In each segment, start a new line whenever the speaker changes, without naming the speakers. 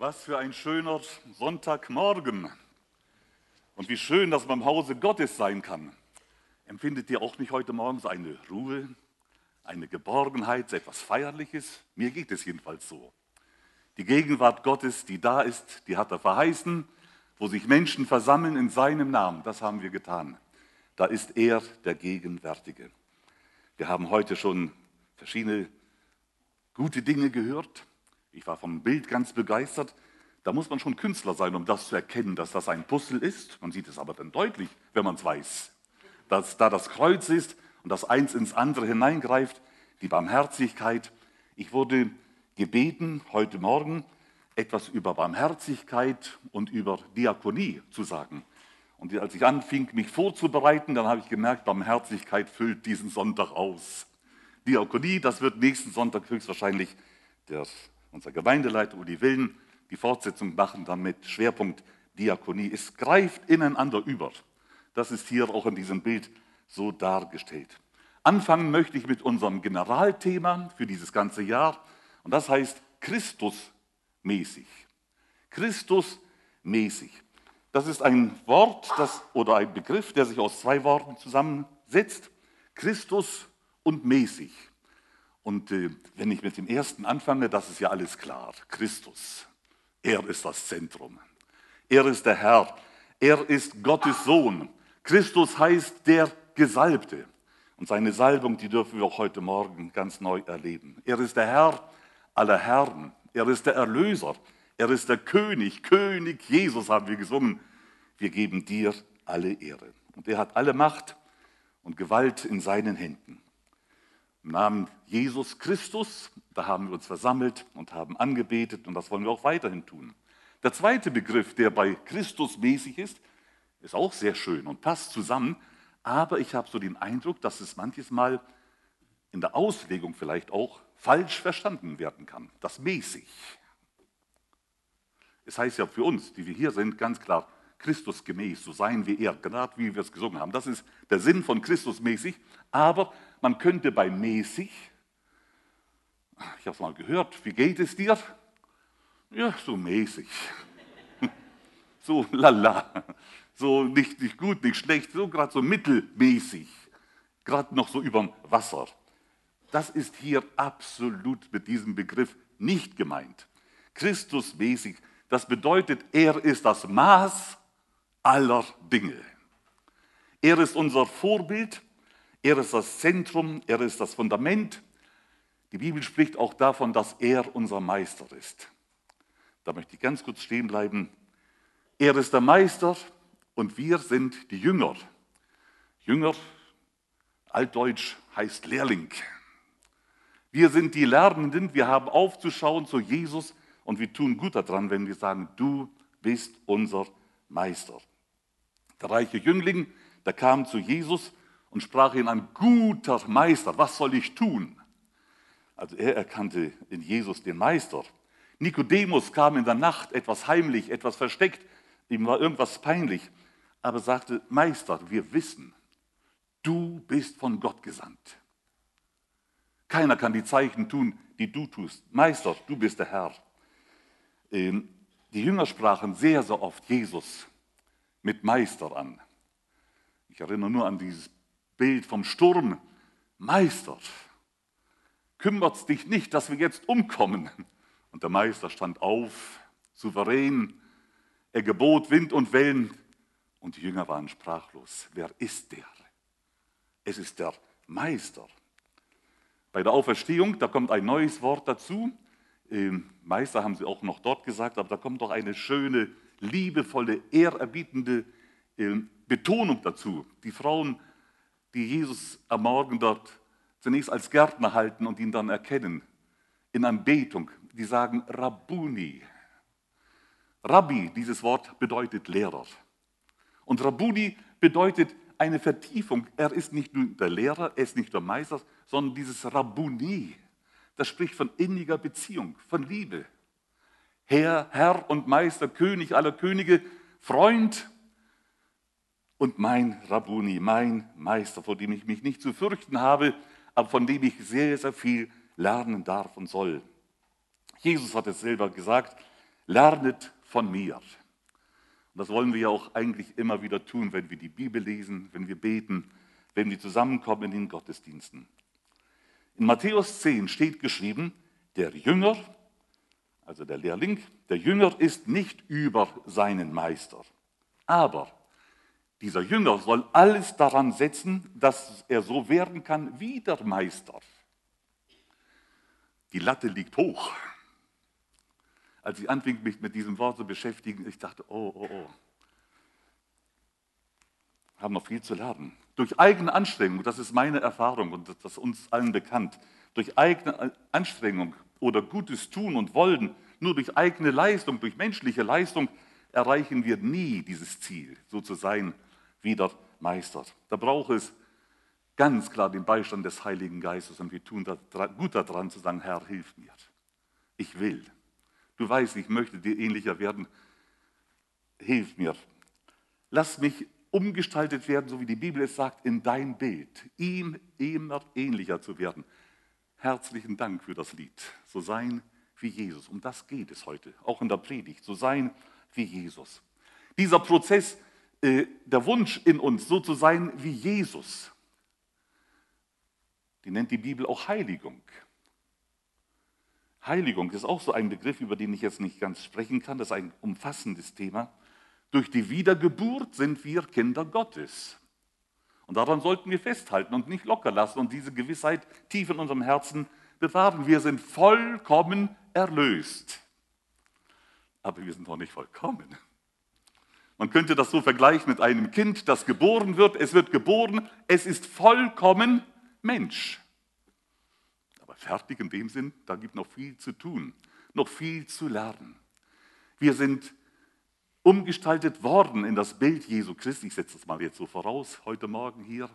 Was für ein schöner Sonntagmorgen. Und wie schön, dass man im Hause Gottes sein kann. Empfindet ihr auch nicht heute Morgen so eine Ruhe, eine Geborgenheit, etwas Feierliches? Mir geht es jedenfalls so. Die Gegenwart Gottes, die da ist, die hat er verheißen, wo sich Menschen versammeln in seinem Namen. Das haben wir getan. Da ist er der Gegenwärtige. Wir haben heute schon verschiedene gute Dinge gehört. Ich war vom Bild ganz begeistert. Da muss man schon Künstler sein, um das zu erkennen, dass das ein Puzzle ist. Man sieht es aber dann deutlich, wenn man es weiß. Dass da das Kreuz ist und das eins ins andere hineingreift, die Barmherzigkeit. Ich wurde gebeten, heute Morgen etwas über Barmherzigkeit und über Diakonie zu sagen. Und als ich anfing, mich vorzubereiten, dann habe ich gemerkt, Barmherzigkeit füllt diesen Sonntag aus. Diakonie, das wird nächsten Sonntag höchstwahrscheinlich der unser Gemeindeleiter Uli Willen, die Fortsetzung machen dann mit Schwerpunkt Diakonie. Es greift ineinander über. Das ist hier auch in diesem Bild so dargestellt. Anfangen möchte ich mit unserem Generalthema für dieses ganze Jahr und das heißt Christusmäßig. Christusmäßig. Das ist ein Wort das, oder ein Begriff, der sich aus zwei Worten zusammensetzt. Christus und mäßig. Und äh, wenn ich mit dem ersten anfange, das ist ja alles klar. Christus, er ist das Zentrum. Er ist der Herr. Er ist Gottes Sohn. Christus heißt der Gesalbte. Und seine Salbung, die dürfen wir auch heute Morgen ganz neu erleben. Er ist der Herr aller Herren. Er ist der Erlöser. Er ist der König. König Jesus haben wir gesungen. Wir geben dir alle Ehre. Und er hat alle Macht und Gewalt in seinen Händen. Im Namen Jesus Christus, da haben wir uns versammelt und haben angebetet und das wollen wir auch weiterhin tun. Der zweite Begriff, der bei Christus mäßig ist, ist auch sehr schön und passt zusammen, aber ich habe so den Eindruck, dass es manches Mal in der Auslegung vielleicht auch falsch verstanden werden kann. Das mäßig. Es heißt ja für uns, die wir hier sind, ganz klar, Christus gemäß, so sein wie er, gerade wie wir es gesungen haben. Das ist der Sinn von Christus mäßig. Aber man könnte bei mäßig, ich habe es mal gehört, wie geht es dir? Ja, so mäßig. So lala. So nicht, nicht gut, nicht schlecht, so gerade so mittelmäßig. Gerade noch so überm Wasser. Das ist hier absolut mit diesem Begriff nicht gemeint. Christusmäßig, das bedeutet, er ist das Maß aller Dinge. Er ist unser Vorbild, er ist das Zentrum, er ist das Fundament. Die Bibel spricht auch davon, dass er unser Meister ist. Da möchte ich ganz kurz stehen bleiben. Er ist der Meister und wir sind die Jünger. Jünger, altdeutsch heißt Lehrling. Wir sind die Lernenden, wir haben aufzuschauen zu Jesus und wir tun gut daran, wenn wir sagen, du bist unser Meister. Der reiche Jüngling, der kam zu Jesus und sprach ihn an, guter Meister, was soll ich tun? Also er erkannte in Jesus den Meister. Nikodemus kam in der Nacht etwas heimlich, etwas versteckt, ihm war irgendwas peinlich, aber sagte, Meister, wir wissen, du bist von Gott gesandt. Keiner kann die Zeichen tun, die du tust. Meister, du bist der Herr. Ähm, die Jünger sprachen sehr, sehr oft Jesus mit Meister an. Ich erinnere nur an dieses Bild vom Sturm. Meister, kümmert es dich nicht, dass wir jetzt umkommen? Und der Meister stand auf, souverän. Er gebot Wind und Wellen. Und die Jünger waren sprachlos. Wer ist der? Es ist der Meister. Bei der Auferstehung, da kommt ein neues Wort dazu. Meister haben sie auch noch dort gesagt, aber da kommt doch eine schöne liebevolle, ehrerbietende äh, Betonung dazu. Die Frauen, die Jesus am Morgen dort zunächst als Gärtner halten und ihn dann erkennen, in Anbetung, die sagen Rabbuni. Rabbi, dieses Wort bedeutet Lehrer. Und Rabbuni bedeutet eine Vertiefung. Er ist nicht nur der Lehrer, er ist nicht der Meister, sondern dieses Rabbuni, das spricht von inniger Beziehung, von Liebe. Herr, Herr und Meister, König aller Könige, Freund und mein Rabuni, mein Meister, vor dem ich mich nicht zu fürchten habe, aber von dem ich sehr, sehr viel lernen darf und soll. Jesus hat es selber gesagt, lernet von mir. Und das wollen wir ja auch eigentlich immer wieder tun, wenn wir die Bibel lesen, wenn wir beten, wenn wir zusammenkommen in den Gottesdiensten. In Matthäus 10 steht geschrieben, der Jünger, also der Lehrling, der Jünger ist nicht über seinen Meister. Aber dieser Jünger soll alles daran setzen, dass er so werden kann wie der Meister. Die Latte liegt hoch. Als ich anfing, mich mit diesem Wort zu beschäftigen, ich dachte, oh, oh, oh. Haben noch viel zu lernen. Durch eigene Anstrengung, das ist meine Erfahrung und das ist uns allen bekannt, durch eigene Anstrengung oder gutes Tun und Wollen, nur durch eigene Leistung, durch menschliche Leistung erreichen wir nie dieses Ziel, so zu sein wie der Meister. Da braucht es ganz klar den Beistand des Heiligen Geistes und wir tun gut daran zu sagen, Herr, hilf mir. Ich will. Du weißt, ich möchte dir ähnlicher werden. Hilf mir. Lass mich umgestaltet werden, so wie die Bibel es sagt, in dein Bild, ihm immer ähnlicher zu werden. Herzlichen Dank für das Lied. So sein wie Jesus. Um das geht es heute, auch in der Predigt. So sein wie Jesus. Dieser Prozess, äh, der Wunsch in uns, so zu sein wie Jesus, die nennt die Bibel auch Heiligung. Heiligung ist auch so ein Begriff, über den ich jetzt nicht ganz sprechen kann. Das ist ein umfassendes Thema. Durch die Wiedergeburt sind wir Kinder Gottes. Und daran sollten wir festhalten und nicht locker lassen und diese Gewissheit tief in unserem Herzen bewahren. Wir sind vollkommen erlöst. Aber wir sind noch nicht vollkommen. Man könnte das so vergleichen mit einem Kind, das geboren wird. Es wird geboren, es ist vollkommen Mensch. Aber fertig in dem Sinn, da gibt noch viel zu tun, noch viel zu lernen. Wir sind umgestaltet worden in das Bild Jesu Christi. Ich setze das mal jetzt so voraus, heute Morgen hier.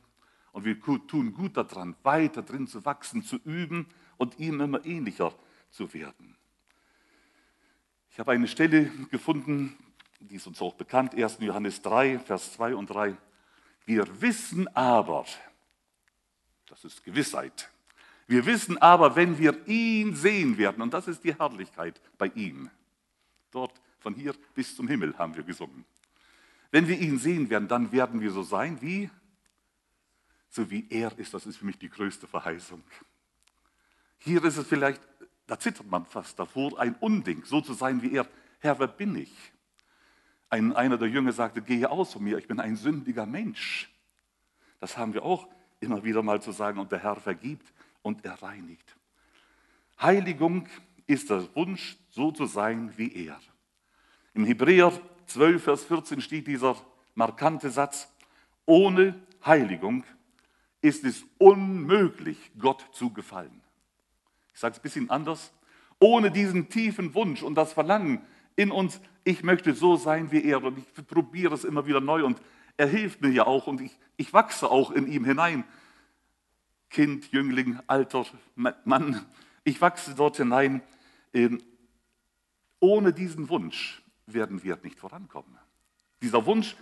Und wir tun gut daran, weiter drin zu wachsen, zu üben und ihm immer ähnlicher zu werden. Ich habe eine Stelle gefunden, die ist uns auch bekannt, 1. Johannes 3, Vers 2 und 3. Wir wissen aber, das ist Gewissheit. Wir wissen aber, wenn wir ihn sehen werden, und das ist die Herrlichkeit bei ihm. Dort von hier bis zum Himmel haben wir gesungen. Wenn wir ihn sehen werden, dann werden wir so sein wie, so wie er ist. Das ist für mich die größte Verheißung. Hier ist es vielleicht, da zittert man fast davor, ein Unding, so zu sein wie er. Herr, wer bin ich? Ein, einer der Jünger sagte, gehe aus von mir, ich bin ein sündiger Mensch. Das haben wir auch immer wieder mal zu sagen, und der Herr vergibt und er reinigt. Heiligung ist der Wunsch, so zu sein wie er. Im Hebräer 12, Vers 14 steht dieser markante Satz, ohne Heiligung ist es unmöglich, Gott zu gefallen. Ich sage es ein bisschen anders. Ohne diesen tiefen Wunsch und das Verlangen in uns, ich möchte so sein wie er und ich probiere es immer wieder neu und er hilft mir ja auch und ich, ich wachse auch in ihm hinein. Kind, Jüngling, alter Mann, ich wachse dort hinein. Ähm, ohne diesen Wunsch werden wir nicht vorankommen. Dieser Wunsch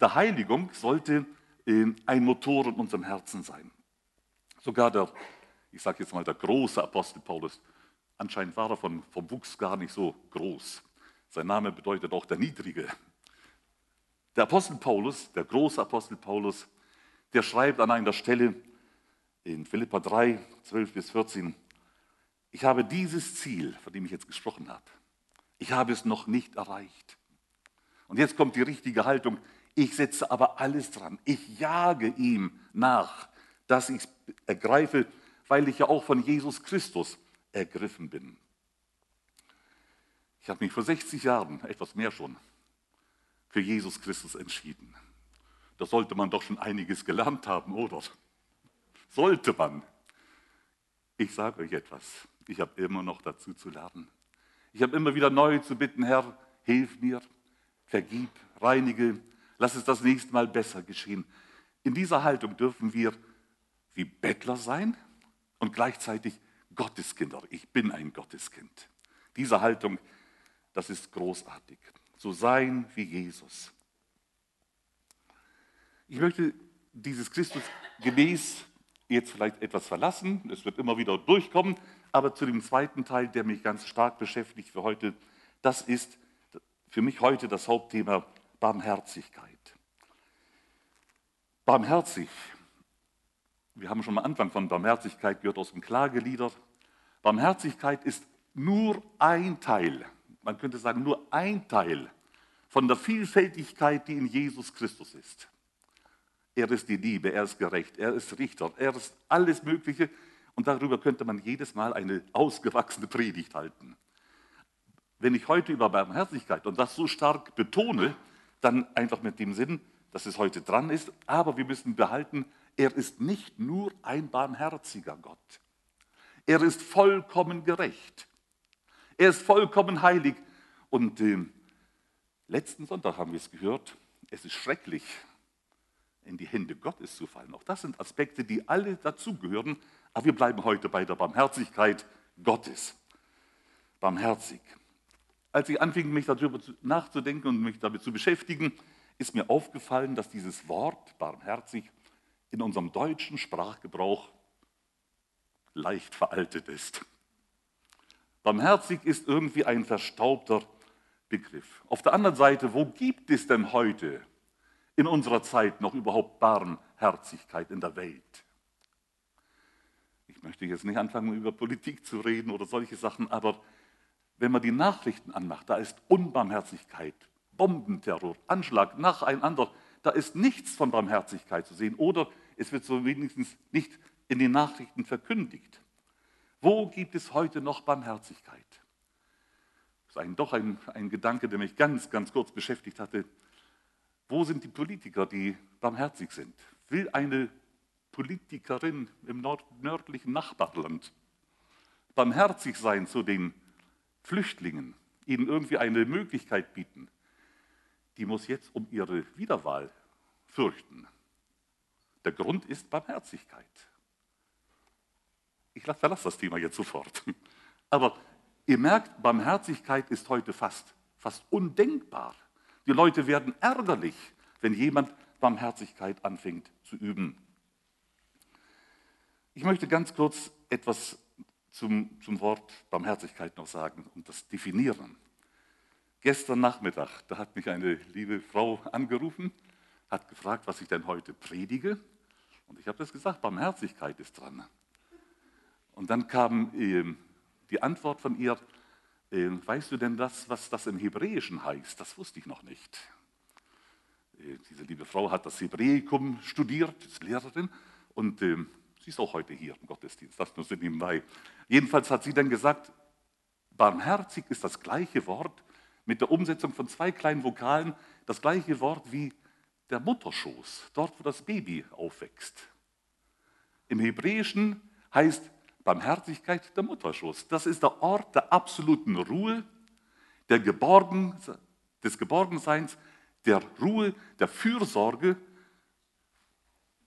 der Heiligung sollte ähm, ein Motor in unserem Herzen sein. Sogar der, ich sage jetzt mal, der große Apostel Paulus, anscheinend war er von, vom Wuchs gar nicht so groß. Sein Name bedeutet auch der Niedrige. Der Apostel Paulus, der große Apostel Paulus, der schreibt an einer Stelle in Philippa 3, 12 bis 14, ich habe dieses Ziel, von dem ich jetzt gesprochen habe, ich habe es noch nicht erreicht. Und jetzt kommt die richtige Haltung, ich setze aber alles dran, ich jage ihm nach, dass ich es ergreife, weil ich ja auch von Jesus Christus ergriffen bin. Ich habe mich vor 60 Jahren, etwas mehr schon, für Jesus Christus entschieden. Da sollte man doch schon einiges gelernt haben, oder? Sollte man. Ich sage euch etwas, ich habe immer noch dazu zu lernen. Ich habe immer wieder neu zu bitten, Herr, hilf mir, vergib, reinige, lass es das nächste Mal besser geschehen. In dieser Haltung dürfen wir wie Bettler sein und gleichzeitig Gotteskinder. Ich bin ein Gotteskind. Diese Haltung, das ist großartig so sein wie Jesus. Ich möchte dieses Christus gemäß jetzt vielleicht etwas verlassen. Es wird immer wieder durchkommen. Aber zu dem zweiten Teil, der mich ganz stark beschäftigt für heute, Das ist für mich heute das Hauptthema Barmherzigkeit. Barmherzig. Wir haben schon am Anfang von Barmherzigkeit gehört aus dem Klagelieder. Barmherzigkeit ist nur ein Teil, man könnte sagen nur ein Teil von der Vielfältigkeit, die in Jesus Christus ist. Er ist die Liebe, er ist gerecht, er ist Richter, er ist alles Mögliche. Und darüber könnte man jedes Mal eine ausgewachsene Predigt halten. Wenn ich heute über Barmherzigkeit und das so stark betone, dann einfach mit dem Sinn, dass es heute dran ist, aber wir müssen behalten, er ist nicht nur ein barmherziger Gott. Er ist vollkommen gerecht. Er ist vollkommen heilig. Und äh, letzten Sonntag haben wir es gehört, es ist schrecklich, in die Hände Gottes zu fallen. Auch das sind Aspekte, die alle dazugehören, aber wir bleiben heute bei der Barmherzigkeit Gottes. Barmherzig. Als ich anfing, mich darüber nachzudenken und mich damit zu beschäftigen, ist mir aufgefallen, dass dieses Wort barmherzig in unserem deutschen Sprachgebrauch leicht veraltet ist. Barmherzig ist irgendwie ein verstaubter Begriff. Auf der anderen Seite, wo gibt es denn heute in unserer Zeit noch überhaupt Barmherzigkeit in der Welt? Ich möchte jetzt nicht anfangen, über Politik zu reden oder solche Sachen, aber wenn man die Nachrichten anmacht, da ist Unbarmherzigkeit, Bombenterror, Anschlag nacheinander. Da ist nichts von Barmherzigkeit zu sehen oder es wird so wenigstens nicht in den Nachrichten verkündigt. Wo gibt es heute noch Barmherzigkeit? Das ist ein, doch ein, ein Gedanke, der mich ganz, ganz kurz beschäftigt hatte. Wo sind die Politiker, die barmherzig sind? Will eine Politikerin im nord nördlichen Nachbarland barmherzig sein zu den Flüchtlingen, ihnen irgendwie eine Möglichkeit bieten? Die muss jetzt um ihre Wiederwahl fürchten. Der Grund ist Barmherzigkeit. Ich verlasse das Thema jetzt sofort. Aber ihr merkt, Barmherzigkeit ist heute fast, fast undenkbar. Die Leute werden ärgerlich, wenn jemand Barmherzigkeit anfängt zu üben. Ich möchte ganz kurz etwas zum, zum Wort Barmherzigkeit noch sagen und das definieren. Gestern Nachmittag, da hat mich eine liebe Frau angerufen, hat gefragt, was ich denn heute predige. Und ich habe das gesagt, Barmherzigkeit ist dran. Und dann kam äh, die Antwort von ihr, äh, weißt du denn das, was das im Hebräischen heißt? Das wusste ich noch nicht. Äh, diese liebe Frau hat das Hebräikum studiert, ist Lehrerin und ähm, sie ist auch heute hier im Gottesdienst, das nur so nebenbei. Jedenfalls hat sie dann gesagt, barmherzig ist das gleiche Wort mit der Umsetzung von zwei kleinen Vokalen, das gleiche Wort wie der Mutterschoß, dort wo das Baby aufwächst. Im Hebräischen heißt Barmherzigkeit der Mutterschoß. Das ist der Ort der absoluten Ruhe, der Geborgen, des Geborgenseins, der Ruhe, der Fürsorge.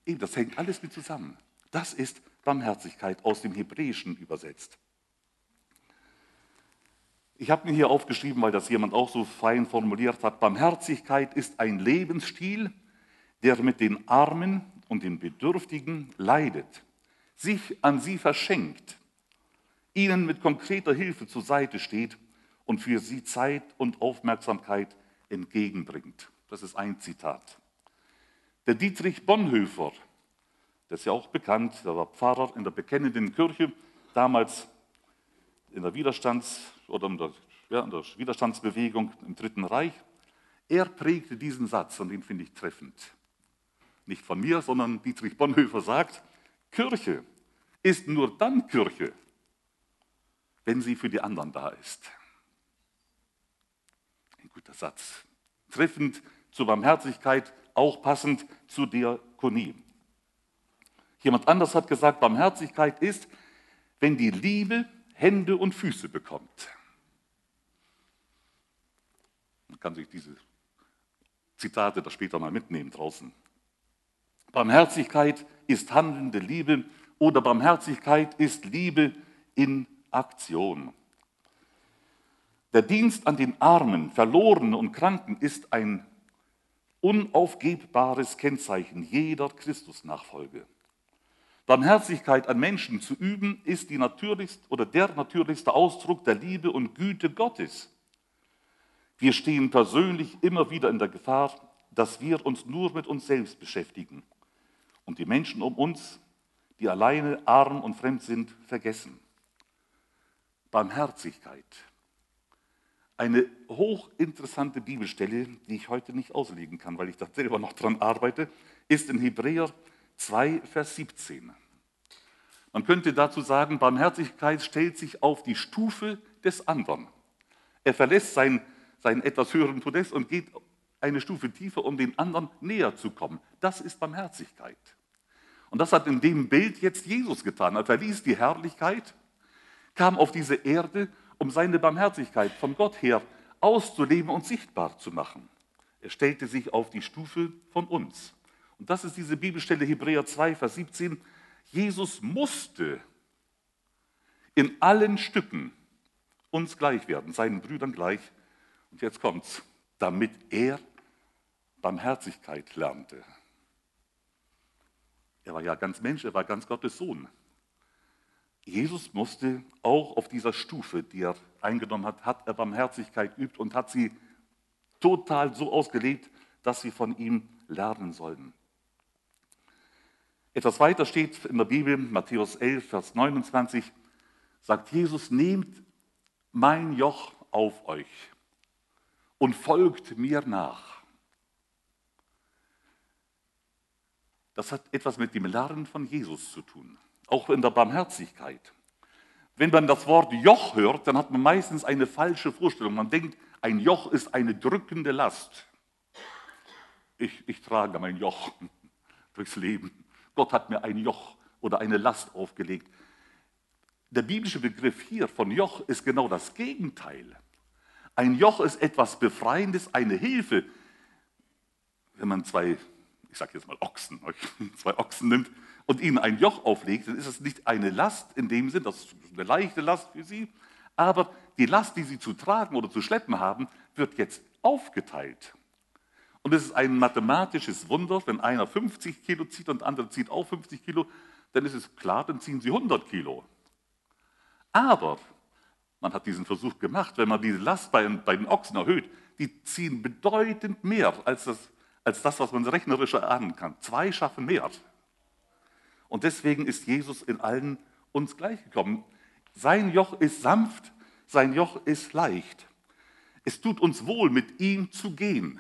Das hängt alles mit zusammen. Das ist Barmherzigkeit aus dem Hebräischen übersetzt. Ich habe mir hier aufgeschrieben, weil das jemand auch so fein formuliert hat, Barmherzigkeit ist ein Lebensstil, der mit den Armen und den Bedürftigen leidet sich an sie verschenkt, ihnen mit konkreter Hilfe zur Seite steht und für sie Zeit und Aufmerksamkeit entgegenbringt. Das ist ein Zitat. Der Dietrich Bonhoeffer, der ist ja auch bekannt, der war Pfarrer in der bekennenden Kirche, damals in der, Widerstands- oder in der, ja, in der Widerstandsbewegung im Dritten Reich. Er prägte diesen Satz und den finde ich treffend. Nicht von mir, sondern Dietrich Bonhoeffer sagt, Kirche ist nur dann Kirche, wenn sie für die anderen da ist. Ein guter Satz. Treffend zur Barmherzigkeit, auch passend zur Diakonie. Jemand anders hat gesagt, Barmherzigkeit ist, wenn die Liebe Hände und Füße bekommt. Man kann sich diese Zitate da später mal mitnehmen draußen. Barmherzigkeit ist handelnde Liebe oder Barmherzigkeit ist Liebe in Aktion. Der Dienst an den Armen, Verlorenen und Kranken ist ein unaufgebbares Kennzeichen jeder Christusnachfolge. Barmherzigkeit an Menschen zu üben, ist die natürlichste oder der natürlichste Ausdruck der Liebe und Güte Gottes. Wir stehen persönlich immer wieder in der Gefahr, dass wir uns nur mit uns selbst beschäftigen und die Menschen um uns, die alleine arm und fremd sind, vergessen. Barmherzigkeit. Eine hochinteressante Bibelstelle, die ich heute nicht auslegen kann, weil ich da selber noch dran arbeite, ist in Hebräer 2, Vers 17. Man könnte dazu sagen, Barmherzigkeit stellt sich auf die Stufe des anderen. Er verlässt seinen, seinen etwas höheren Podest und geht eine Stufe tiefer, um den anderen näher zu kommen. Das ist Barmherzigkeit. Und das hat in dem Bild jetzt Jesus getan. Er verließ die Herrlichkeit, kam auf diese Erde, um seine Barmherzigkeit von Gott her auszuleben und sichtbar zu machen. Er stellte sich auf die Stufe von uns. Und das ist diese Bibelstelle Hebräer 2, Vers 17. Jesus musste in allen Stücken uns gleich werden, seinen Brüdern gleich. Und jetzt kommt's, damit er Barmherzigkeit lernte. Er war ja ganz Mensch, er war ganz Gottes Sohn. Jesus musste auch auf dieser Stufe, die er eingenommen hat, hat er Barmherzigkeit übt und hat sie total so ausgelegt, dass sie von ihm lernen sollen. Etwas weiter steht in der Bibel, Matthäus 11, Vers 29, sagt Jesus, nehmt mein Joch auf euch und folgt mir nach. Das hat etwas mit dem Lernen von Jesus zu tun, auch in der Barmherzigkeit. Wenn man das Wort Joch hört, dann hat man meistens eine falsche Vorstellung. Man denkt, ein Joch ist eine drückende Last. Ich, ich trage mein Joch durchs Leben. Gott hat mir ein Joch oder eine Last aufgelegt. Der biblische Begriff hier von Joch ist genau das Gegenteil. Ein Joch ist etwas Befreiendes, eine Hilfe. Wenn man zwei, ich sage jetzt mal Ochsen, zwei Ochsen nimmt und ihnen ein Joch auflegt, dann ist es nicht eine Last in dem Sinn, das ist eine leichte Last für sie, aber die Last, die sie zu tragen oder zu schleppen haben, wird jetzt aufgeteilt. Und es ist ein mathematisches Wunder, wenn einer 50 Kilo zieht und der andere zieht auch 50 Kilo, dann ist es klar, dann ziehen sie 100 Kilo. Aber man hat diesen Versuch gemacht, wenn man diese Last bei, bei den Ochsen erhöht, die ziehen bedeutend mehr als das, als das, was man rechnerisch erahnen kann. Zwei schaffen mehr. Und deswegen ist Jesus in allen uns gleichgekommen. Sein Joch ist sanft, sein Joch ist leicht. Es tut uns wohl, mit ihm zu gehen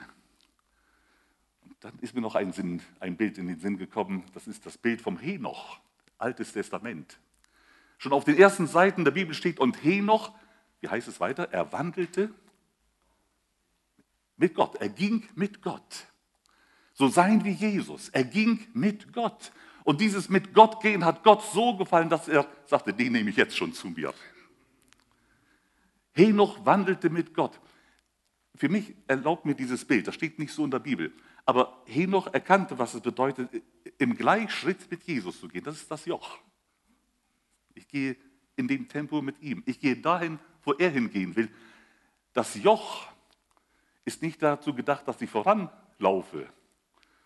dann ist mir noch ein, Sinn, ein Bild in den Sinn gekommen. Das ist das Bild vom Henoch, Altes Testament. Schon auf den ersten Seiten der Bibel steht, und Henoch, wie heißt es weiter, er wandelte mit Gott. Er ging mit Gott. So sein wie Jesus. Er ging mit Gott. Und dieses mit Gott gehen hat Gott so gefallen, dass er sagte, den nehme ich jetzt schon zu mir. Henoch wandelte mit Gott. Für mich erlaubt mir dieses Bild, das steht nicht so in der Bibel, aber Henoch erkannte, was es bedeutet, im Gleichschritt mit Jesus zu gehen. Das ist das Joch. Ich gehe in dem Tempo mit ihm. Ich gehe dahin, wo er hingehen will. Das Joch ist nicht dazu gedacht, dass ich voranlaufe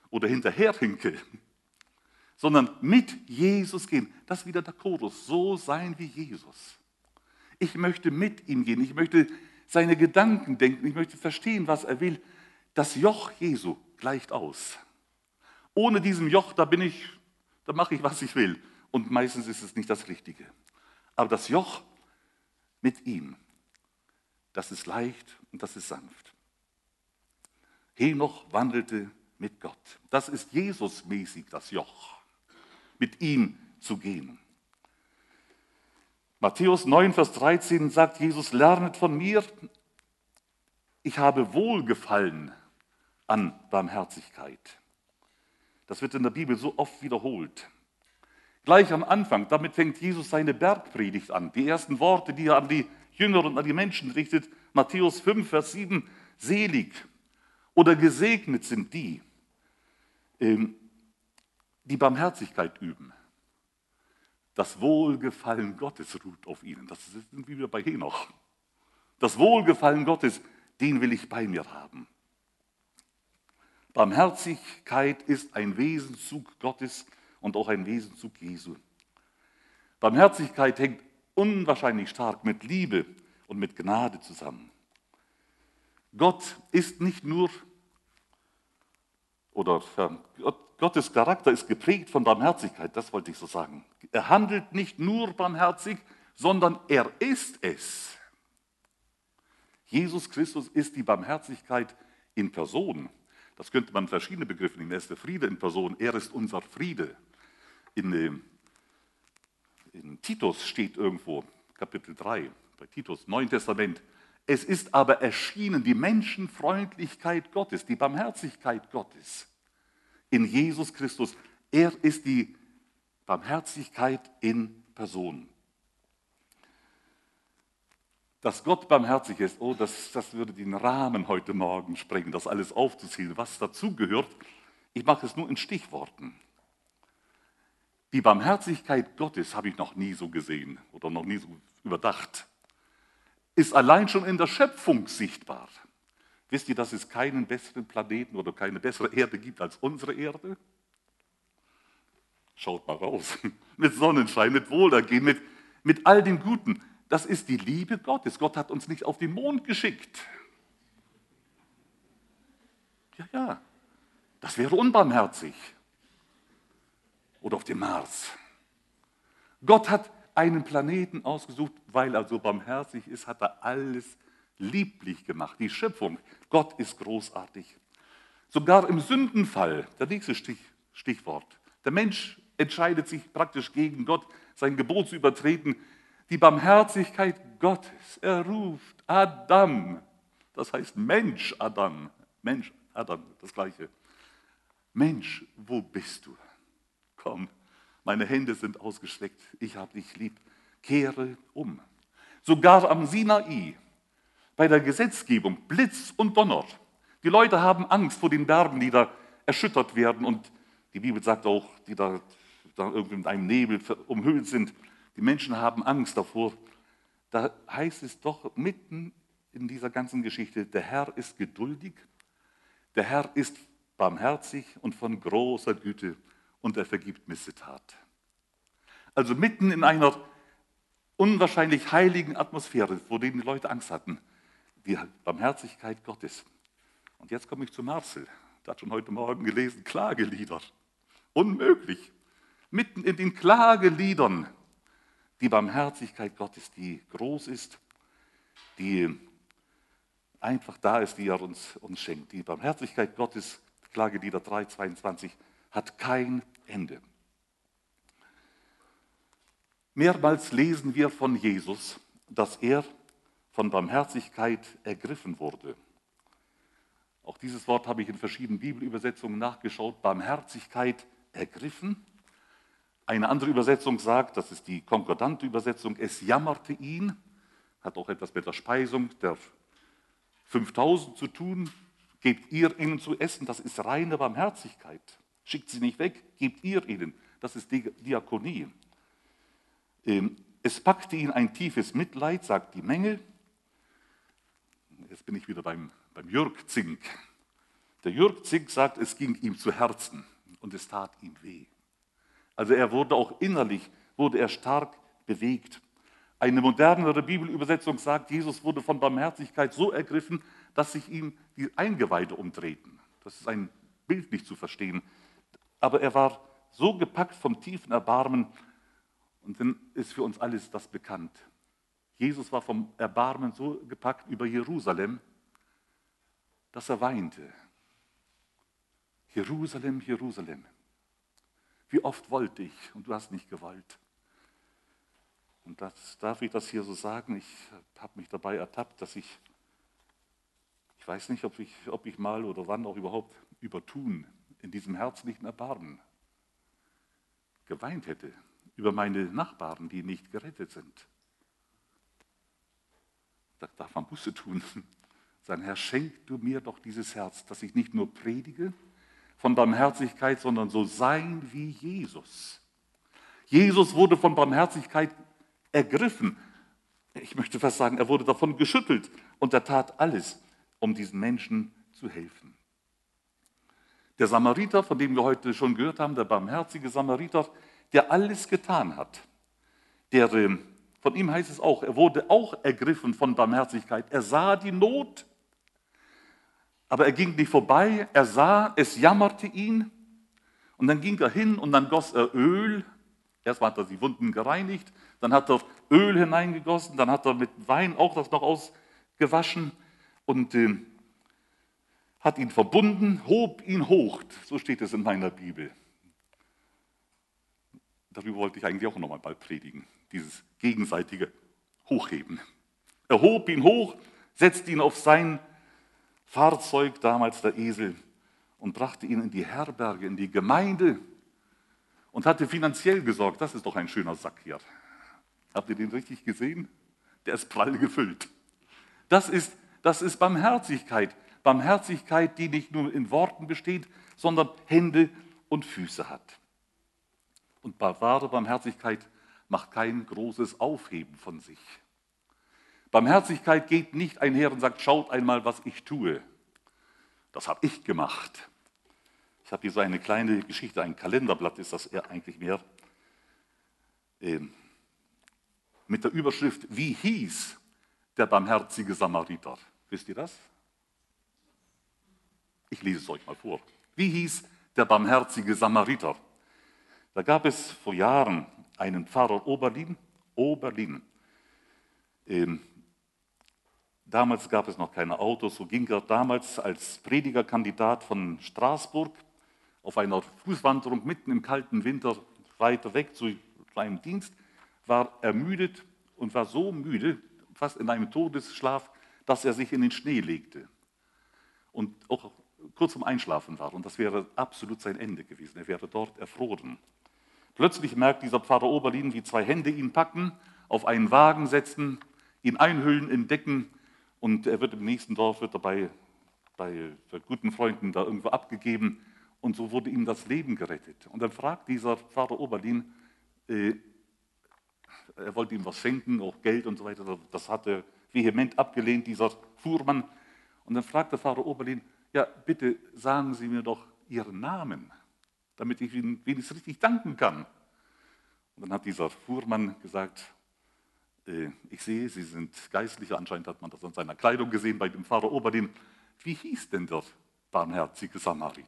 oder hinterherhinke, sondern mit Jesus gehen. Das ist wieder der Chorus. So sein wie Jesus. Ich möchte mit ihm gehen. Ich möchte seine Gedanken denken. Ich möchte verstehen, was er will. Das Joch Jesu gleicht aus. Ohne diesem Joch, da bin ich, da mache ich, was ich will. Und meistens ist es nicht das Richtige. Aber das Joch mit ihm, das ist leicht und das ist sanft. Henoch wandelte mit Gott. Das ist Jesus-mäßig, das Joch. Mit ihm zu gehen. Matthäus 9, Vers 13 sagt Jesus, lernet von mir, ich habe Wohlgefallen an Barmherzigkeit. Das wird in der Bibel so oft wiederholt. Gleich am Anfang, damit fängt Jesus seine Bergpredigt an. Die ersten Worte, die er an die Jünger und an die Menschen richtet, Matthäus 5, Vers 7, selig oder gesegnet sind die, die Barmherzigkeit üben. Das Wohlgefallen Gottes ruht auf ihnen. Das sind wir bei Henoch. Das Wohlgefallen Gottes, den will ich bei mir haben. Barmherzigkeit ist ein Wesenzug Gottes und auch ein Wesenzug Jesu. Barmherzigkeit hängt unwahrscheinlich stark mit Liebe und mit Gnade zusammen. Gott ist nicht nur, oder Gottes Charakter ist geprägt von Barmherzigkeit, das wollte ich so sagen. Er handelt nicht nur barmherzig, sondern er ist es. Jesus Christus ist die Barmherzigkeit in Person. Das könnte man verschiedene Begriffe nehmen. Er ist der Friede in Person. Er ist unser Friede. In, äh, in Titus steht irgendwo, Kapitel 3, bei Titus, Neuen Testament, es ist aber erschienen die Menschenfreundlichkeit Gottes, die Barmherzigkeit Gottes in Jesus Christus. Er ist die Barmherzigkeit in Person. Dass Gott barmherzig ist, oh, das, das würde den Rahmen heute Morgen sprengen, das alles aufzuzählen, was dazugehört. Ich mache es nur in Stichworten. Die Barmherzigkeit Gottes habe ich noch nie so gesehen oder noch nie so überdacht ist allein schon in der Schöpfung sichtbar. Wisst ihr, dass es keinen besseren Planeten oder keine bessere Erde gibt als unsere Erde? Schaut mal raus. Mit Sonnenschein, mit Wohlergehen, mit, mit all dem Guten. Das ist die Liebe Gottes. Gott hat uns nicht auf den Mond geschickt. Ja, ja. Das wäre unbarmherzig. Oder auf dem Mars. Gott hat einen Planeten ausgesucht, weil er so barmherzig ist, hat er alles lieblich gemacht. Die Schöpfung, Gott ist großartig. Sogar im Sündenfall, der nächste Stich, Stichwort, der Mensch entscheidet sich praktisch gegen Gott, sein Gebot zu übertreten. Die Barmherzigkeit Gottes, er ruft Adam, das heißt Mensch Adam, Mensch Adam, das gleiche. Mensch, wo bist du? Komm, meine Hände sind ausgestreckt, ich habe dich lieb, kehre um. Sogar am Sinai, bei der Gesetzgebung, Blitz und Donner. Die Leute haben Angst vor den Bergen, die da erschüttert werden und die Bibel sagt auch, die da, da irgendwie mit einem Nebel umhüllt sind. Die Menschen haben Angst davor. Da heißt es doch mitten in dieser ganzen Geschichte, der Herr ist geduldig, der Herr ist barmherzig und von großer Güte und er vergibt Missetat. Also mitten in einer unwahrscheinlich heiligen Atmosphäre, vor der die Leute Angst hatten, die Barmherzigkeit Gottes. Und jetzt komme ich zu Marcel. Der hat schon heute Morgen gelesen, Klagelieder. Unmöglich. Mitten in den Klageliedern die Barmherzigkeit Gottes, die groß ist, die einfach da ist, die er uns, uns schenkt. Die Barmherzigkeit Gottes, Klagelieder 3, 22, hat kein Ende. Mehrmals lesen wir von Jesus, dass er von Barmherzigkeit ergriffen wurde. Auch dieses Wort habe ich in verschiedenen Bibelübersetzungen nachgeschaut. Barmherzigkeit ergriffen. Eine andere Übersetzung sagt, das ist die konkordante Übersetzung, es jammerte ihn, hat auch etwas mit der Speisung der 5000 zu tun. Gebt ihr ihnen zu essen, das ist reine Barmherzigkeit. Schickt sie nicht weg, gebt ihr ihnen. Das ist Diakonie. Ähm, es packte ihn ein tiefes Mitleid, sagt die Menge. Jetzt bin ich wieder beim, beim Jürg Zink. Der Jürg Zink sagt, es ging ihm zu Herzen und es tat ihm weh. Also er wurde auch innerlich, wurde er stark bewegt. Eine modernere Bibelübersetzung sagt, Jesus wurde von Barmherzigkeit so ergriffen, dass sich ihm die Eingeweide umdrehten. Das ist ein Bild nicht zu verstehen aber er war so gepackt vom tiefen Erbarmen und dann ist für uns alles das bekannt. Jesus war vom Erbarmen so gepackt über Jerusalem, dass er weinte. Jerusalem, Jerusalem. Wie oft wollte ich und du hast nicht gewollt. Und das, darf ich das hier so sagen? Ich habe mich dabei ertappt, dass ich, ich weiß nicht, ob ich, ob ich mal oder wann auch überhaupt übertun in diesem herzlichen Erbarmen geweint hätte über meine Nachbarn, die nicht gerettet sind. Da darf man Buße tun. Sein Herr, schenk du mir doch dieses Herz, dass ich nicht nur predige von Barmherzigkeit, sondern so sein wie Jesus. Jesus wurde von Barmherzigkeit ergriffen. Ich möchte fast sagen, er wurde davon geschüttelt und er tat alles, um diesen Menschen zu helfen. Der Samariter, von dem wir heute schon gehört haben, der barmherzige Samariter, der alles getan hat. Der, ähm, von ihm heißt es auch, er wurde auch ergriffen von Barmherzigkeit. Er sah die Not. Aber er ging nicht vorbei, er sah, es jammerte ihn. Und dann ging er hin und dann goss er Öl. Erst hat er die Wunden gereinigt, dann hat er Öl hineingegossen, dann hat er mit Wein auch das noch ausgewaschen und äh, hat ihn verbunden, hob ihn hoch. So steht es in meiner Bibel. Darüber wollte ich eigentlich auch nochmal bald predigen, dieses gegenseitige Hochheben. Er hob ihn hoch, setzte ihn auf sein Fahrzeug, damals der Esel, und brachte ihn in die Herberge, in die Gemeinde und hatte finanziell gesorgt. Das ist doch ein schöner Sack hier. Habt ihr den richtig gesehen? Der ist prall gefüllt. Das ist, das ist Barmherzigkeit. Barmherzigkeit, die nicht nur in Worten besteht, sondern Hände und Füße hat. Und wahre Barmherzigkeit macht kein großes Aufheben von sich. Barmherzigkeit geht nicht einher und sagt, schaut einmal, was ich tue. Das habe ich gemacht. Ich habe hier so eine kleine Geschichte, ein Kalenderblatt ist das eher eigentlich mehr, ähm, mit der Überschrift, wie hieß der barmherzige Samariter? Wisst ihr das? Ich lese es euch mal vor. Wie hieß der barmherzige Samariter? Da gab es vor Jahren einen Pfarrer Oberlin, Oberlin. Ähm, damals gab es noch keine Autos, so ging er damals als Predigerkandidat von Straßburg auf einer Fußwanderung mitten im kalten Winter weiter weg zu seinem Dienst, war ermüdet und war so müde, fast in einem Todesschlaf, dass er sich in den Schnee legte und auch kurz zum Einschlafen war. Und das wäre absolut sein Ende gewesen. Er wäre dort erfroren. Plötzlich merkt dieser Pfarrer Oberlin, wie zwei Hände ihn packen, auf einen Wagen setzen, ihn einhüllen in Decken und er wird im nächsten Dorf wird dabei bei guten Freunden da irgendwo abgegeben und so wurde ihm das Leben gerettet. Und dann fragt dieser Pfarrer Oberlin, äh, er wollte ihm was schenken, auch Geld und so weiter. Das hat er vehement abgelehnt, dieser Fuhrmann. Und dann fragt der Pfarrer Oberlin, ja, bitte sagen Sie mir doch Ihren Namen damit ich Ihnen wenigstens richtig danken kann. Und dann hat dieser Fuhrmann gesagt, äh, ich sehe, Sie sind Geistlicher, anscheinend hat man das an seiner Kleidung gesehen bei dem Pfarrer Oberlin. Wie hieß denn der barmherzige Samariter?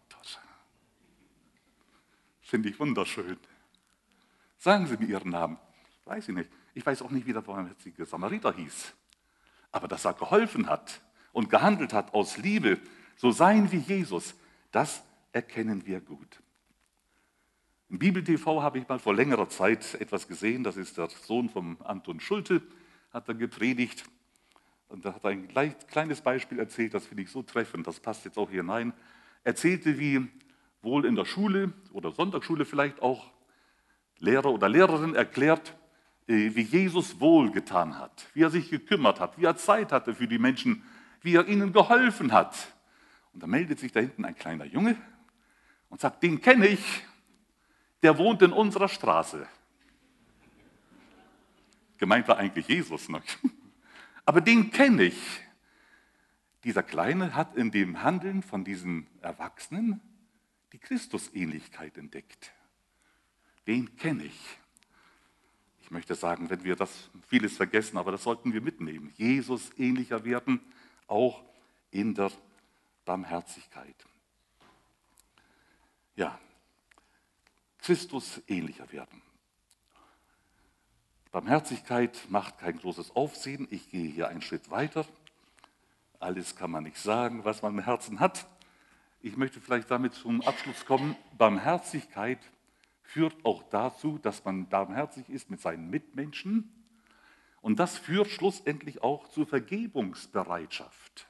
Finde ich wunderschön. Sagen Sie mir Ihren Namen. Weiß ich nicht. Ich weiß auch nicht, wie der barmherzige Samariter hieß. Aber dass er geholfen hat und gehandelt hat aus Liebe, so sein wie Jesus, das erkennen wir gut. Im Bibel-TV habe ich mal vor längerer Zeit etwas gesehen, das ist der Sohn von Anton Schulte, hat er gepredigt. Und da hat er ein kleines Beispiel erzählt, das finde ich so treffend, das passt jetzt auch hier hinein. Erzählte, wie wohl in der Schule oder Sonntagsschule vielleicht auch Lehrer oder Lehrerin erklärt, äh, wie Jesus wohlgetan hat, wie er sich gekümmert hat, wie er Zeit hatte für die Menschen, wie er ihnen geholfen hat. Und da meldet sich da hinten ein kleiner Junge und sagt, den kenne ich der wohnt in unserer Straße. Gemeint war eigentlich Jesus. Ne? Aber den kenne ich. Dieser Kleine hat in dem Handeln von diesen Erwachsenen die Christusähnlichkeit entdeckt. Den kenne ich. Ich möchte sagen, wenn wir das vieles vergessen, aber das sollten wir mitnehmen. Jesus ähnlicher werden, auch in der Barmherzigkeit. Ja, Christus ähnlicher werden. Barmherzigkeit macht kein großes Aufsehen. Ich gehe hier einen Schritt weiter. Alles kann man nicht sagen, was man im Herzen hat. Ich möchte vielleicht damit zum Abschluss kommen. Barmherzigkeit führt auch dazu, dass man barmherzig ist mit seinen Mitmenschen. Und das führt schlussendlich auch zur Vergebungsbereitschaft.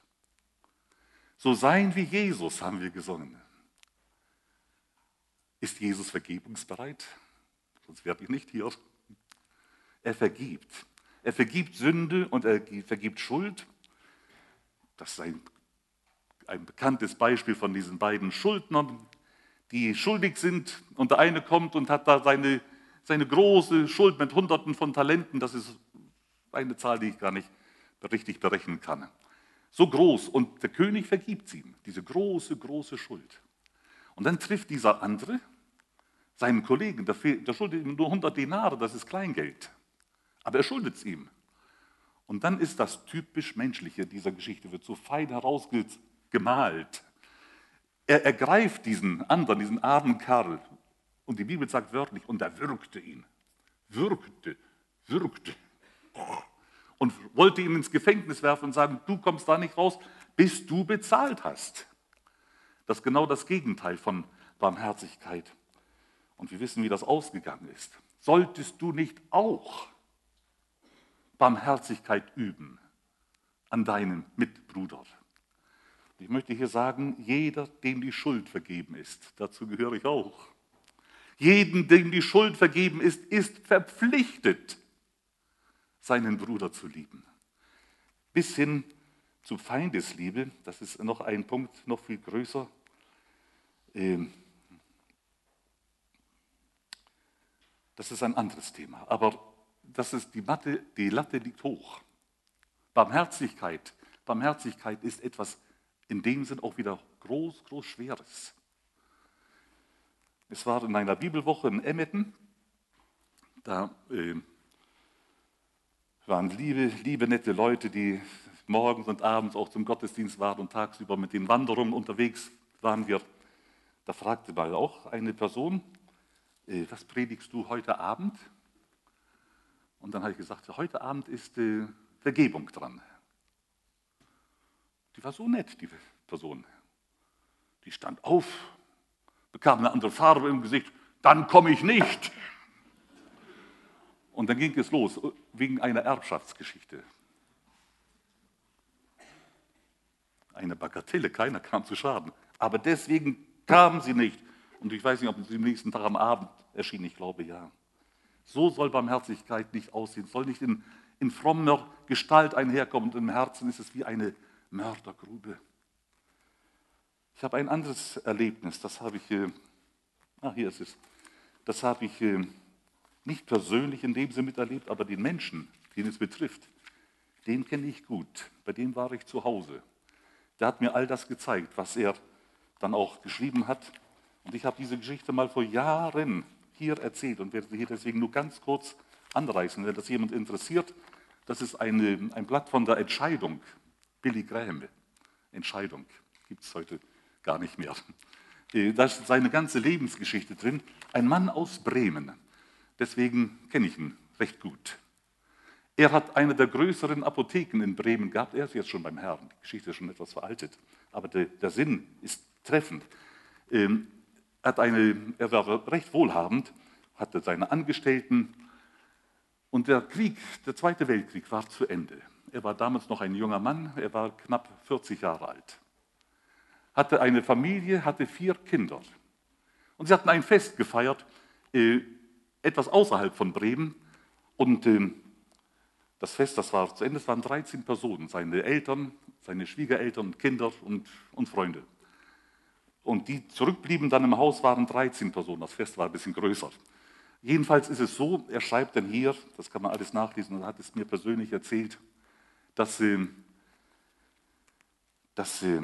So sein wie Jesus, haben wir gesungen. Ist Jesus vergebungsbereit? Sonst wäre ich nicht hier. Er vergibt. Er vergibt Sünde und er vergibt Schuld. Das ist ein, ein bekanntes Beispiel von diesen beiden Schuldnern, die schuldig sind. Und der eine kommt und hat da seine, seine große Schuld mit Hunderten von Talenten. Das ist eine Zahl, die ich gar nicht richtig berechnen kann. So groß. Und der König vergibt ihm diese große, große Schuld. Und dann trifft dieser andere seinen Kollegen, der, der schuldet ihm nur 100 Dinare, das ist Kleingeld. Aber er schuldet es ihm. Und dann ist das typisch Menschliche dieser Geschichte, wird so fein herausgearbeitet. gemalt. Er ergreift diesen anderen, diesen armen Karl, und die Bibel sagt wörtlich, und er würgte ihn. Würgte, würgte. Und wollte ihn ins Gefängnis werfen und sagen, du kommst da nicht raus, bis du bezahlt hast. Das ist genau das Gegenteil von Barmherzigkeit. Und wir wissen, wie das ausgegangen ist. Solltest du nicht auch Barmherzigkeit üben an deinen Mitbruder? Ich möchte hier sagen, jeder, dem die Schuld vergeben ist, dazu gehöre ich auch. Jeden, dem die Schuld vergeben ist, ist verpflichtet, seinen Bruder zu lieben. Bis hin zu Feindesliebe, das ist noch ein Punkt, noch viel größer. Ähm, das ist ein anderes Thema. Aber das ist die, Matte, die Latte liegt hoch. Barmherzigkeit, Barmherzigkeit ist etwas in dem Sinn auch wieder groß, groß Schweres. Es war in einer Bibelwoche in Emmetten, da äh, waren liebe, liebe, nette Leute, die morgens und abends auch zum Gottesdienst waren und tagsüber mit den Wanderungen unterwegs waren wir. Da fragte mal auch eine Person, äh, was predigst du heute Abend? Und dann habe ich gesagt, heute Abend ist äh, Vergebung dran. Die war so nett, die Person. Die stand auf, bekam eine andere Farbe im Gesicht, dann komme ich nicht. Und dann ging es los, wegen einer Erbschaftsgeschichte. Eine Bagatelle, keiner kam zu Schaden. Aber deswegen kam sie nicht. Und ich weiß nicht, ob sie am nächsten Tag am Abend erschien, ich glaube ja. So soll Barmherzigkeit nicht aussehen, soll nicht in, in frommer Gestalt einherkommen. Und im Herzen ist es wie eine Mördergrube. Ich habe ein anderes Erlebnis, das habe ich, äh, ah, hier ist es, das habe ich äh, nicht persönlich in dem Sinne miterlebt, aber den Menschen, den es betrifft, den kenne ich gut. Bei dem war ich zu Hause. Der hat mir all das gezeigt, was er dann auch geschrieben hat. Und ich habe diese Geschichte mal vor Jahren hier erzählt und werde sie hier deswegen nur ganz kurz anreißen, wenn das jemand interessiert. Das ist eine, ein Blatt von der Entscheidung Billy Graham, Entscheidung, gibt es heute gar nicht mehr. Äh, da ist seine ganze Lebensgeschichte drin. Ein Mann aus Bremen, deswegen kenne ich ihn recht gut. Er hat eine der größeren Apotheken in Bremen gehabt. Er ist jetzt schon beim Herrn. Die Geschichte ist schon etwas veraltet. Aber der, der Sinn ist treffend. Ähm, hat eine, er war recht wohlhabend, hatte seine Angestellten. Und der Krieg, der Zweite Weltkrieg war zu Ende. Er war damals noch ein junger Mann, er war knapp 40 Jahre alt. Hatte eine Familie, hatte vier Kinder. Und sie hatten ein Fest gefeiert, äh, etwas außerhalb von Bremen. Und äh, das Fest, das war zu Ende, es waren 13 Personen, seine Eltern, seine Schwiegereltern, Kinder und, und Freunde. Und die zurückblieben dann im Haus waren 13 Personen. Das Fest war ein bisschen größer. Jedenfalls ist es so, er schreibt dann hier, das kann man alles nachlesen, und hat es mir persönlich erzählt, dass, äh, dass, äh,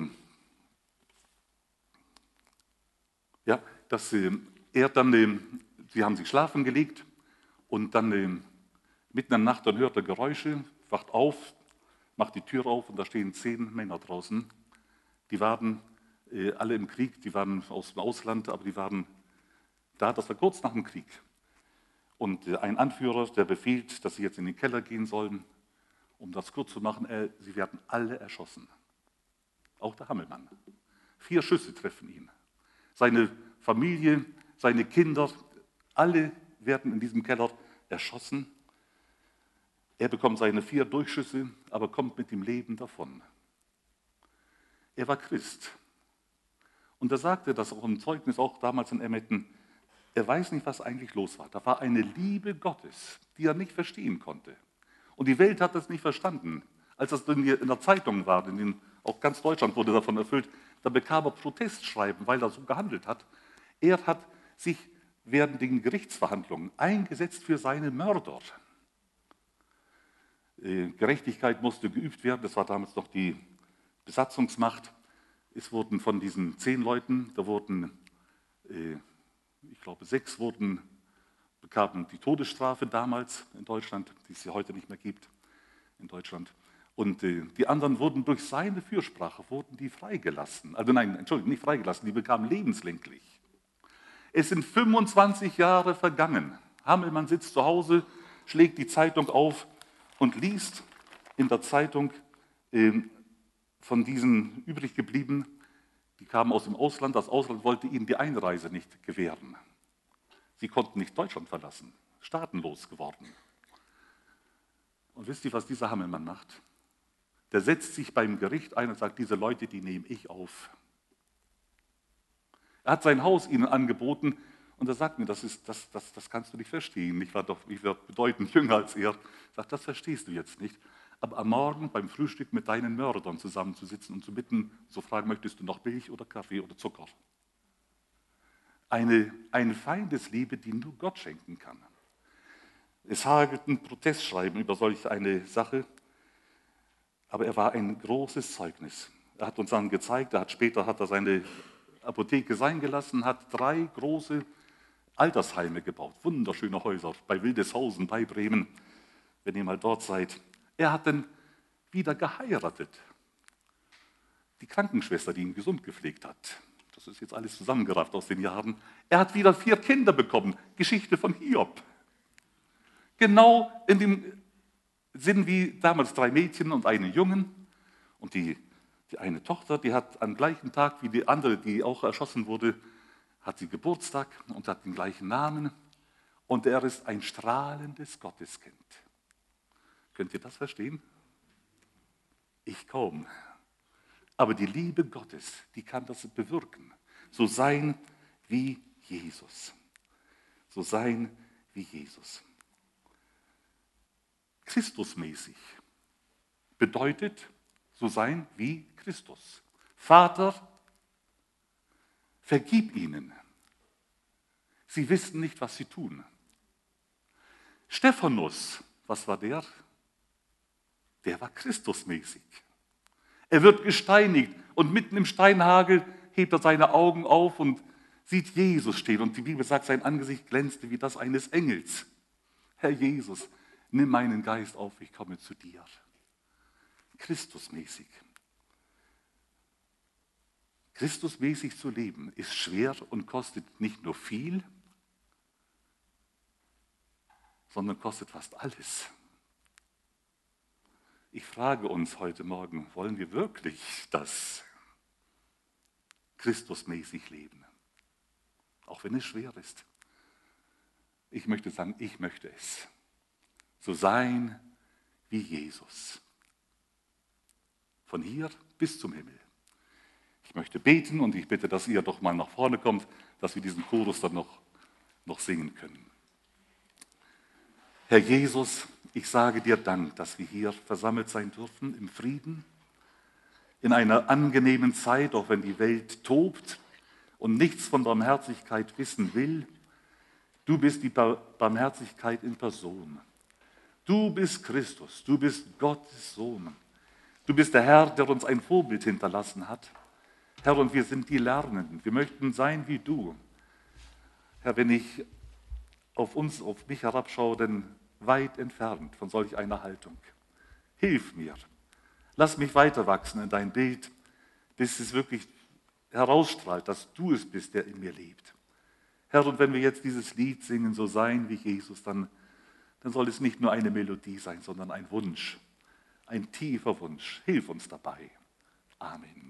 ja, dass äh, er dann, äh, sie haben sich schlafen gelegt und dann äh, mitten in der Nacht, dann hört er Geräusche, wacht auf, macht die Tür auf und da stehen zehn Männer draußen. Die waren äh, alle im Krieg, die waren aus dem Ausland, aber die waren da, das war kurz nach dem Krieg. Und ein Anführer, der befiehlt, dass sie jetzt in den Keller gehen sollen um das kurz zu machen, äh, sie werden alle erschossen. Auch der Hammelmann. Vier Schüsse treffen ihn. Seine Familie, seine Kinder, alle werden in diesem Keller erschossen. Er bekommt seine vier Durchschüsse, aber kommt mit dem Leben davon. Er war Christ. Und er sagte das auch im Zeugnis, auch damals in Emmetten, er weiß nicht, was eigentlich los war. Da war eine Liebe Gottes, die er nicht verstehen konnte. Und die Welt hat das nicht verstanden. Als das in der Zeitung war, in den, auch ganz Deutschland wurde davon erfüllt, da bekam er Protestschreiben, weil er so gehandelt hat. Er hat sich während den Gerichtsverhandlungen eingesetzt für seine Mörder. Äh, Gerechtigkeit musste geübt werden, das war damals noch die Besatzungsmacht. Es wurden von diesen zehn Leuten, da wurden, äh, ich glaube, sechs wurden bekamen die Todesstrafe damals in Deutschland, die es ja heute nicht mehr gibt in Deutschland. Und äh, die anderen wurden durch seine Fürsprache, wurden die freigelassen. Also nein, Entschuldigung, nicht freigelassen, die bekamen lebenslänglich. Es sind 25 Jahre vergangen. Hamelmann sitzt zu Hause, schlägt die Zeitung auf und liest in der Zeitung äh, von diesen übrig geblieben, die kamen aus dem Ausland, das Ausland wollte ihnen die Einreise nicht gewähren. Sie konnten nicht Deutschland verlassen, staatenlos geworden. Und wisst ihr, was dieser Hammelmann macht? Der setzt sich beim Gericht ein und sagt, diese Leute, die nehme ich auf. Er hat sein Haus ihnen angeboten und er sagt mir, das, ist, das, das, das kannst du nicht verstehen. Ich war doch ich war bedeutend jünger als er. Sagt, das verstehst du jetzt nicht. Aber am Morgen beim Frühstück mit deinen Mördern zusammenzusitzen und zu bitten, zu fragen, möchtest du noch Milch oder Kaffee oder Zucker? Eine, eine Feindesliebe, die nur Gott schenken kann. Es hagelt ein Protestschreiben über solch eine Sache, aber er war ein großes Zeugnis. Er hat uns dann gezeigt, er hat später hat er seine Apotheke sein gelassen, hat drei große Altersheime gebaut, wunderschöne Häuser bei Wildeshausen, bei Bremen, wenn ihr mal dort seid. Er hat dann wieder geheiratet. Die Krankenschwester, die ihn gesund gepflegt hat. Das ist jetzt alles zusammengerafft aus den Jahren. Er hat wieder vier Kinder bekommen. Geschichte von Hiob. Genau in dem Sinn wie damals drei Mädchen und einen Jungen. Und die, die eine Tochter, die hat am gleichen Tag wie die andere, die auch erschossen wurde, hat sie Geburtstag und hat den gleichen Namen. Und er ist ein strahlendes Gotteskind. Könnt ihr das verstehen? Ich kaum. Aber die Liebe Gottes, die kann das bewirken. So sein wie Jesus. So sein wie Jesus. Christusmäßig bedeutet so sein wie Christus. Vater, vergib ihnen. Sie wissen nicht, was sie tun. Stephanus, was war der? Der war Christusmäßig. Er wird gesteinigt und mitten im Steinhagel hebt er seine Augen auf und sieht Jesus stehen. Und die Bibel sagt, sein Angesicht glänzte wie das eines Engels. Herr Jesus, nimm meinen Geist auf, ich komme zu dir. Christusmäßig. Christusmäßig zu leben ist schwer und kostet nicht nur viel, sondern kostet fast alles. Ich frage uns heute Morgen, wollen wir wirklich das Christusmäßig leben? Auch wenn es schwer ist. Ich möchte sagen, ich möchte es so sein wie Jesus. Von hier bis zum Himmel. Ich möchte beten und ich bitte, dass ihr doch mal nach vorne kommt, dass wir diesen Chorus dann noch, noch singen können. Herr Jesus, ich sage dir Dank, dass wir hier versammelt sein dürfen im Frieden, in einer angenehmen Zeit, auch wenn die Welt tobt und nichts von Barmherzigkeit wissen will. Du bist die Barmherzigkeit in Person. Du bist Christus, du bist Gottes Sohn. Du bist der Herr, der uns ein Vorbild hinterlassen hat. Herr, und wir sind die Lernenden. Wir möchten sein wie du. Herr, wenn ich auf uns, auf mich herabschaue, dann weit entfernt von solch einer Haltung. Hilf mir. Lass mich weiter wachsen in dein Bild, bis es wirklich herausstrahlt, dass du es bist, der in mir lebt. Herr, und wenn wir jetzt dieses Lied singen, so sein wie Jesus, dann dann soll es nicht nur eine Melodie sein, sondern ein Wunsch, ein tiefer Wunsch. Hilf uns dabei. Amen.